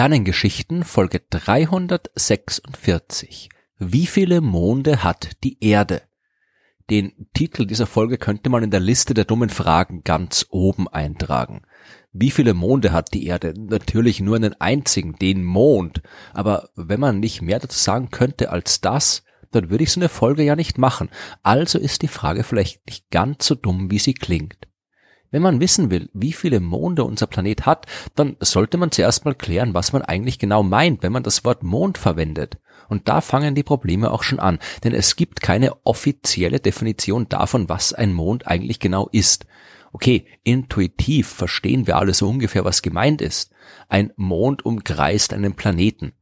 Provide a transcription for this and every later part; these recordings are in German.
Sternengeschichten Folge 346. Wie viele Monde hat die Erde? Den Titel dieser Folge könnte man in der Liste der dummen Fragen ganz oben eintragen. Wie viele Monde hat die Erde? Natürlich nur einen einzigen, den Mond. Aber wenn man nicht mehr dazu sagen könnte als das, dann würde ich so eine Folge ja nicht machen. Also ist die Frage vielleicht nicht ganz so dumm, wie sie klingt. Wenn man wissen will, wie viele Monde unser Planet hat, dann sollte man zuerst mal klären, was man eigentlich genau meint, wenn man das Wort Mond verwendet. Und da fangen die Probleme auch schon an, denn es gibt keine offizielle Definition davon, was ein Mond eigentlich genau ist. Okay, intuitiv verstehen wir alle so ungefähr, was gemeint ist. Ein Mond umkreist einen Planeten.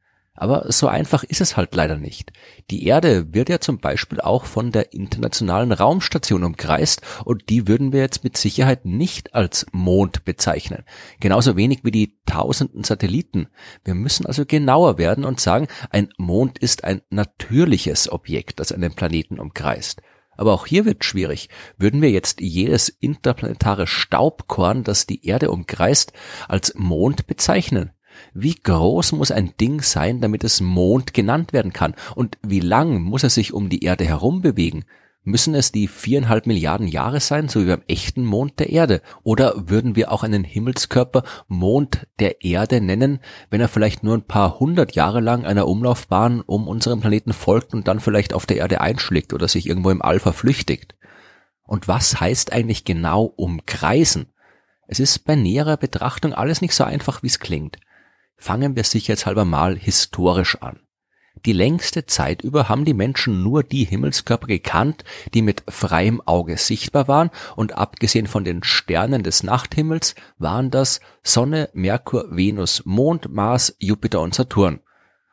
Aber so einfach ist es halt leider nicht. Die Erde wird ja zum Beispiel auch von der internationalen Raumstation umkreist und die würden wir jetzt mit Sicherheit nicht als Mond bezeichnen. Genauso wenig wie die tausenden Satelliten. Wir müssen also genauer werden und sagen, ein Mond ist ein natürliches Objekt, das einen Planeten umkreist. Aber auch hier wird schwierig. Würden wir jetzt jedes interplanetare Staubkorn, das die Erde umkreist, als Mond bezeichnen? Wie groß muss ein Ding sein, damit es Mond genannt werden kann? Und wie lang muss er sich um die Erde herum bewegen? Müssen es die viereinhalb Milliarden Jahre sein, so wie beim echten Mond der Erde? Oder würden wir auch einen Himmelskörper Mond der Erde nennen, wenn er vielleicht nur ein paar hundert Jahre lang einer Umlaufbahn um unseren Planeten folgt und dann vielleicht auf der Erde einschlägt oder sich irgendwo im All verflüchtigt? Und was heißt eigentlich genau umkreisen? Es ist bei näherer Betrachtung alles nicht so einfach, wie es klingt. Fangen wir sicherheitshalber mal historisch an. Die längste Zeit über haben die Menschen nur die Himmelskörper gekannt, die mit freiem Auge sichtbar waren, und abgesehen von den Sternen des Nachthimmels waren das Sonne, Merkur, Venus, Mond, Mars, Jupiter und Saturn.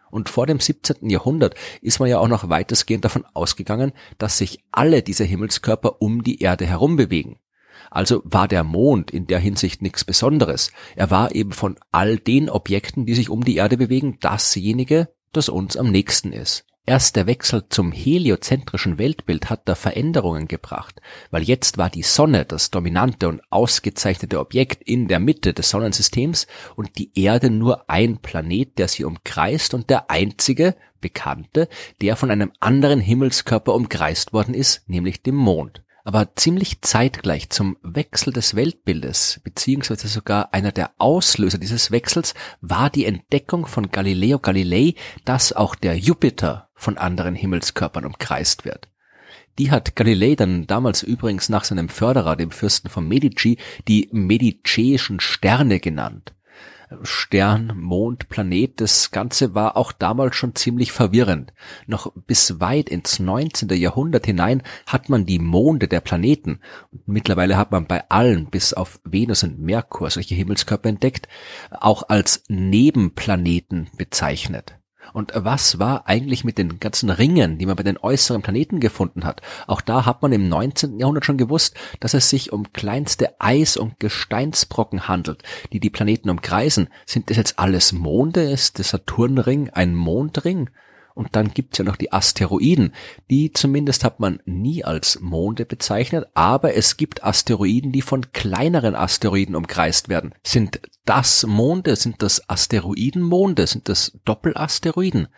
Und vor dem 17. Jahrhundert ist man ja auch noch weitestgehend davon ausgegangen, dass sich alle diese Himmelskörper um die Erde herum bewegen. Also war der Mond in der Hinsicht nichts Besonderes. Er war eben von all den Objekten, die sich um die Erde bewegen, dasjenige, das uns am nächsten ist. Erst der Wechsel zum heliozentrischen Weltbild hat da Veränderungen gebracht, weil jetzt war die Sonne das dominante und ausgezeichnete Objekt in der Mitte des Sonnensystems und die Erde nur ein Planet, der sie umkreist und der einzige, bekannte, der von einem anderen Himmelskörper umkreist worden ist, nämlich dem Mond. Aber ziemlich zeitgleich zum Wechsel des Weltbildes, beziehungsweise sogar einer der Auslöser dieses Wechsels, war die Entdeckung von Galileo Galilei, dass auch der Jupiter von anderen Himmelskörpern umkreist wird. Die hat Galilei dann damals übrigens nach seinem Förderer, dem Fürsten von Medici, die Mediceischen Sterne genannt. Stern, Mond, Planet, das Ganze war auch damals schon ziemlich verwirrend. Noch bis weit ins 19. Jahrhundert hinein hat man die Monde der Planeten, mittlerweile hat man bei allen bis auf Venus und Merkur solche Himmelskörper entdeckt, auch als Nebenplaneten bezeichnet. Und was war eigentlich mit den ganzen Ringen, die man bei den äußeren Planeten gefunden hat? Auch da hat man im 19. Jahrhundert schon gewusst, dass es sich um kleinste Eis- und Gesteinsbrocken handelt, die die Planeten umkreisen. Sind das jetzt alles Monde? Ist der Saturnring ein Mondring? Und dann gibt's ja noch die Asteroiden. Die zumindest hat man nie als Monde bezeichnet, aber es gibt Asteroiden, die von kleineren Asteroiden umkreist werden. Sind das Monde? Sind das Asteroidenmonde? Sind das Doppelasteroiden?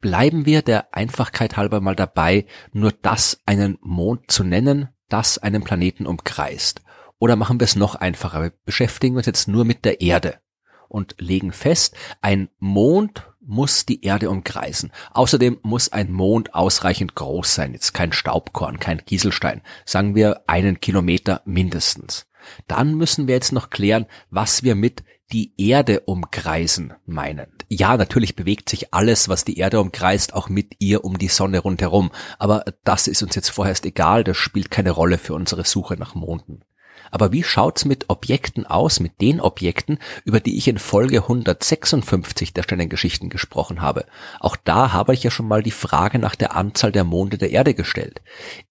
Bleiben wir der Einfachkeit halber mal dabei, nur das einen Mond zu nennen, das einen Planeten umkreist. Oder machen wir es noch einfacher? Wir beschäftigen uns jetzt nur mit der Erde und legen fest, ein Mond muss die Erde umkreisen. Außerdem muss ein Mond ausreichend groß sein. Jetzt kein Staubkorn, kein Kieselstein. Sagen wir einen Kilometer mindestens. Dann müssen wir jetzt noch klären, was wir mit die Erde umkreisen meinen. Ja, natürlich bewegt sich alles, was die Erde umkreist, auch mit ihr um die Sonne rundherum. Aber das ist uns jetzt vorerst egal, das spielt keine Rolle für unsere Suche nach Monden. Aber wie schaut's mit Objekten aus, mit den Objekten, über die ich in Folge 156 der Sternengeschichten gesprochen habe? Auch da habe ich ja schon mal die Frage nach der Anzahl der Monde der Erde gestellt.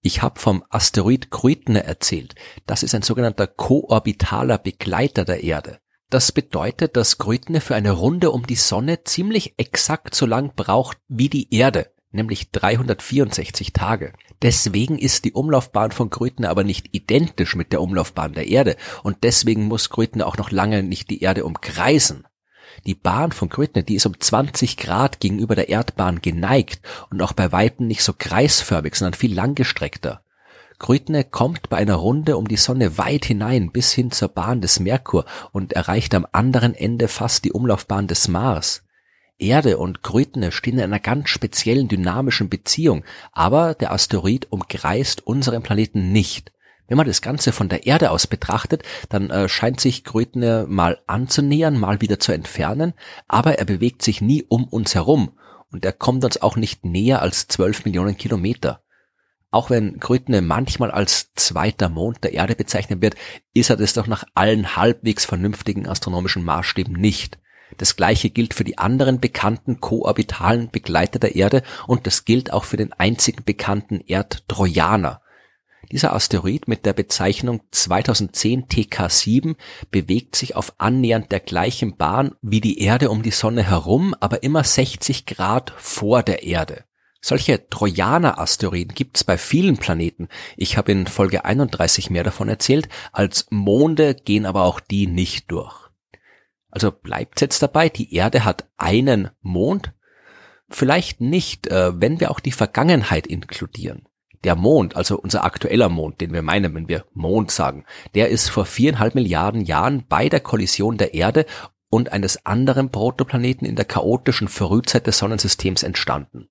Ich habe vom Asteroid Kruitne erzählt. Das ist ein sogenannter koorbitaler Begleiter der Erde. Das bedeutet, dass Kruitne für eine Runde um die Sonne ziemlich exakt so lang braucht wie die Erde nämlich 364 Tage. Deswegen ist die Umlaufbahn von Grötner aber nicht identisch mit der Umlaufbahn der Erde und deswegen muss Grötner auch noch lange nicht die Erde umkreisen. Die Bahn von Grütne, die ist um 20 Grad gegenüber der Erdbahn geneigt und auch bei Weitem nicht so kreisförmig, sondern viel langgestreckter. Grütne kommt bei einer Runde um die Sonne weit hinein bis hin zur Bahn des Merkur und erreicht am anderen Ende fast die Umlaufbahn des Mars. Erde und Grütne stehen in einer ganz speziellen dynamischen Beziehung, aber der Asteroid umkreist unseren Planeten nicht. Wenn man das Ganze von der Erde aus betrachtet, dann äh, scheint sich Grödner mal anzunähern, mal wieder zu entfernen, aber er bewegt sich nie um uns herum und er kommt uns auch nicht näher als 12 Millionen Kilometer. Auch wenn Grödner manchmal als zweiter Mond der Erde bezeichnet wird, ist er das doch nach allen halbwegs vernünftigen astronomischen Maßstäben nicht. Das gleiche gilt für die anderen bekannten koorbitalen Begleiter der Erde und das gilt auch für den einzigen bekannten Erdtrojaner. Dieser Asteroid mit der Bezeichnung 2010 TK7 bewegt sich auf annähernd der gleichen Bahn wie die Erde um die Sonne herum, aber immer 60 Grad vor der Erde. Solche Trojaner-Asteroiden gibt's bei vielen Planeten. Ich habe in Folge 31 mehr davon erzählt. Als Monde gehen aber auch die nicht durch. Also bleibt's jetzt dabei, die Erde hat einen Mond? Vielleicht nicht, äh, wenn wir auch die Vergangenheit inkludieren. Der Mond, also unser aktueller Mond, den wir meinen, wenn wir Mond sagen, der ist vor viereinhalb Milliarden Jahren bei der Kollision der Erde und eines anderen Protoplaneten in der chaotischen Frühzeit des Sonnensystems entstanden.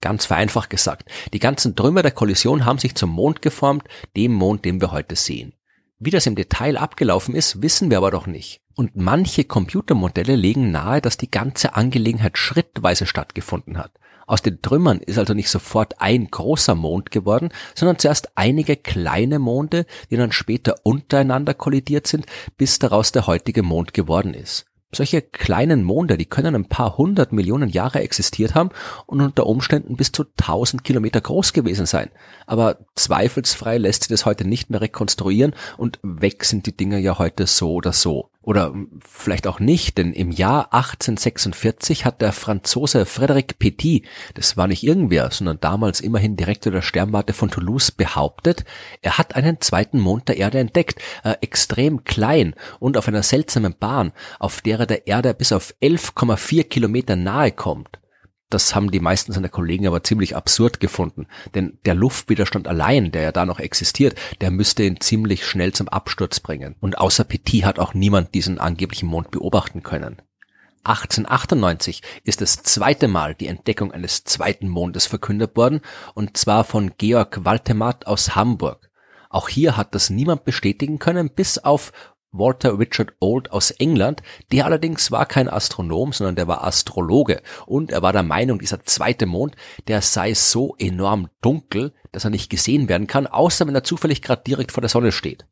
Ganz vereinfacht gesagt, die ganzen Trümmer der Kollision haben sich zum Mond geformt, dem Mond, den wir heute sehen. Wie das im Detail abgelaufen ist, wissen wir aber doch nicht. Und manche Computermodelle legen nahe, dass die ganze Angelegenheit schrittweise stattgefunden hat. Aus den Trümmern ist also nicht sofort ein großer Mond geworden, sondern zuerst einige kleine Monde, die dann später untereinander kollidiert sind, bis daraus der heutige Mond geworden ist. Solche kleinen Monde, die können ein paar hundert Millionen Jahre existiert haben und unter Umständen bis zu tausend Kilometer groß gewesen sein. Aber zweifelsfrei lässt sich das heute nicht mehr rekonstruieren und weg sind die Dinge ja heute so oder so. Oder vielleicht auch nicht, denn im Jahr 1846 hat der Franzose Frédéric Petit, das war nicht irgendwer, sondern damals immerhin Direktor der Sternwarte von Toulouse, behauptet, er hat einen zweiten Mond der Erde entdeckt, äh, extrem klein und auf einer seltsamen Bahn, auf der er der Erde bis auf 11,4 Kilometer nahe kommt. Das haben die meisten seiner Kollegen aber ziemlich absurd gefunden, denn der Luftwiderstand allein, der ja da noch existiert, der müsste ihn ziemlich schnell zum Absturz bringen. Und außer Petit hat auch niemand diesen angeblichen Mond beobachten können. 1898 ist das zweite Mal die Entdeckung eines zweiten Mondes verkündet worden, und zwar von Georg Waltemath aus Hamburg. Auch hier hat das niemand bestätigen können, bis auf Walter Richard Old aus England, der allerdings war kein Astronom, sondern der war Astrologe und er war der Meinung, dieser zweite Mond, der sei so enorm dunkel, dass er nicht gesehen werden kann, außer wenn er zufällig gerade direkt vor der Sonne steht.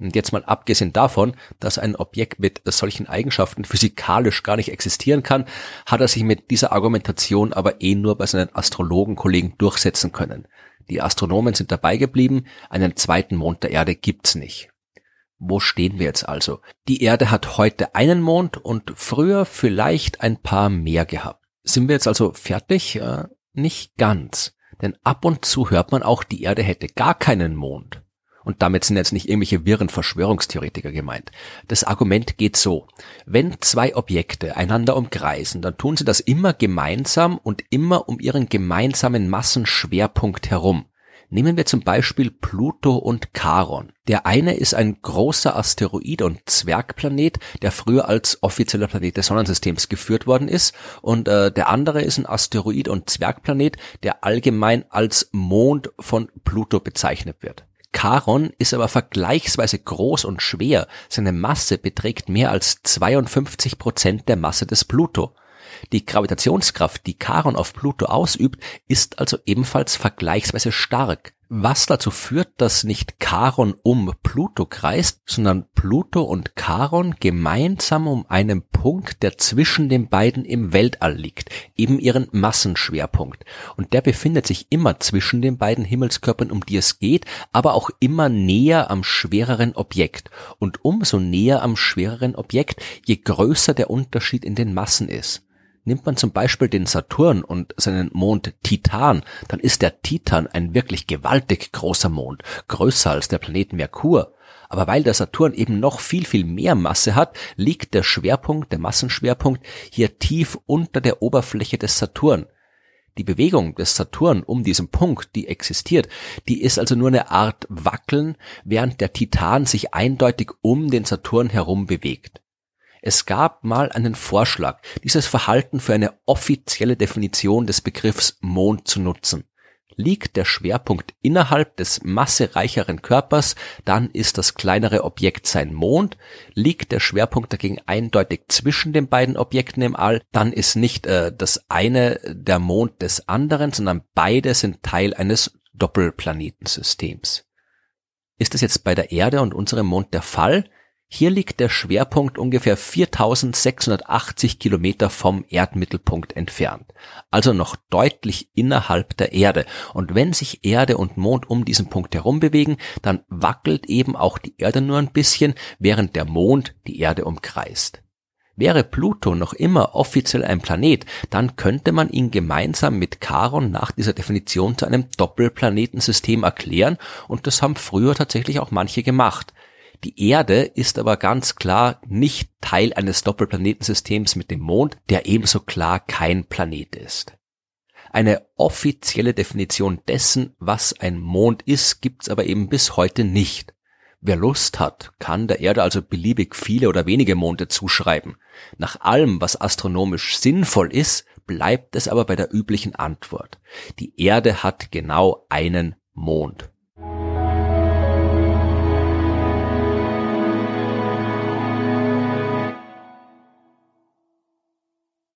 Und jetzt mal abgesehen davon, dass ein Objekt mit solchen Eigenschaften physikalisch gar nicht existieren kann, hat er sich mit dieser Argumentation aber eh nur bei seinen Astrologenkollegen durchsetzen können. Die Astronomen sind dabei geblieben, einen zweiten Mond der Erde gibt's nicht. Wo stehen wir jetzt also? Die Erde hat heute einen Mond und früher vielleicht ein paar mehr gehabt. Sind wir jetzt also fertig? Äh, nicht ganz. Denn ab und zu hört man auch, die Erde hätte gar keinen Mond. Und damit sind jetzt nicht irgendwelche wirren Verschwörungstheoretiker gemeint. Das Argument geht so. Wenn zwei Objekte einander umkreisen, dann tun sie das immer gemeinsam und immer um ihren gemeinsamen Massenschwerpunkt herum. Nehmen wir zum Beispiel Pluto und Charon. Der eine ist ein großer Asteroid und Zwergplanet, der früher als offizieller Planet des Sonnensystems geführt worden ist. Und äh, der andere ist ein Asteroid und Zwergplanet, der allgemein als Mond von Pluto bezeichnet wird. Charon ist aber vergleichsweise groß und schwer. Seine Masse beträgt mehr als 52 Prozent der Masse des Pluto. Die Gravitationskraft, die Charon auf Pluto ausübt, ist also ebenfalls vergleichsweise stark, was dazu führt, dass nicht Charon um Pluto kreist, sondern Pluto und Charon gemeinsam um einen Punkt, der zwischen den beiden im Weltall liegt, eben ihren Massenschwerpunkt. Und der befindet sich immer zwischen den beiden Himmelskörpern, um die es geht, aber auch immer näher am schwereren Objekt. Und umso näher am schwereren Objekt, je größer der Unterschied in den Massen ist. Nimmt man zum Beispiel den Saturn und seinen Mond Titan, dann ist der Titan ein wirklich gewaltig großer Mond, größer als der Planet Merkur. Aber weil der Saturn eben noch viel, viel mehr Masse hat, liegt der Schwerpunkt, der Massenschwerpunkt hier tief unter der Oberfläche des Saturn. Die Bewegung des Saturn um diesen Punkt, die existiert, die ist also nur eine Art Wackeln, während der Titan sich eindeutig um den Saturn herum bewegt. Es gab mal einen Vorschlag, dieses Verhalten für eine offizielle Definition des Begriffs Mond zu nutzen. Liegt der Schwerpunkt innerhalb des massereicheren Körpers, dann ist das kleinere Objekt sein Mond. Liegt der Schwerpunkt dagegen eindeutig zwischen den beiden Objekten im All, dann ist nicht äh, das eine der Mond des anderen, sondern beide sind Teil eines Doppelplanetensystems. Ist es jetzt bei der Erde und unserem Mond der Fall? Hier liegt der Schwerpunkt ungefähr 4680 Kilometer vom Erdmittelpunkt entfernt, also noch deutlich innerhalb der Erde. Und wenn sich Erde und Mond um diesen Punkt herum bewegen, dann wackelt eben auch die Erde nur ein bisschen, während der Mond die Erde umkreist. Wäre Pluto noch immer offiziell ein Planet, dann könnte man ihn gemeinsam mit Charon nach dieser Definition zu einem Doppelplanetensystem erklären und das haben früher tatsächlich auch manche gemacht. Die Erde ist aber ganz klar nicht Teil eines Doppelplanetensystems mit dem Mond, der ebenso klar kein Planet ist. Eine offizielle Definition dessen, was ein Mond ist, gibt's aber eben bis heute nicht. Wer Lust hat, kann der Erde also beliebig viele oder wenige Monde zuschreiben. Nach allem, was astronomisch sinnvoll ist, bleibt es aber bei der üblichen Antwort. Die Erde hat genau einen Mond.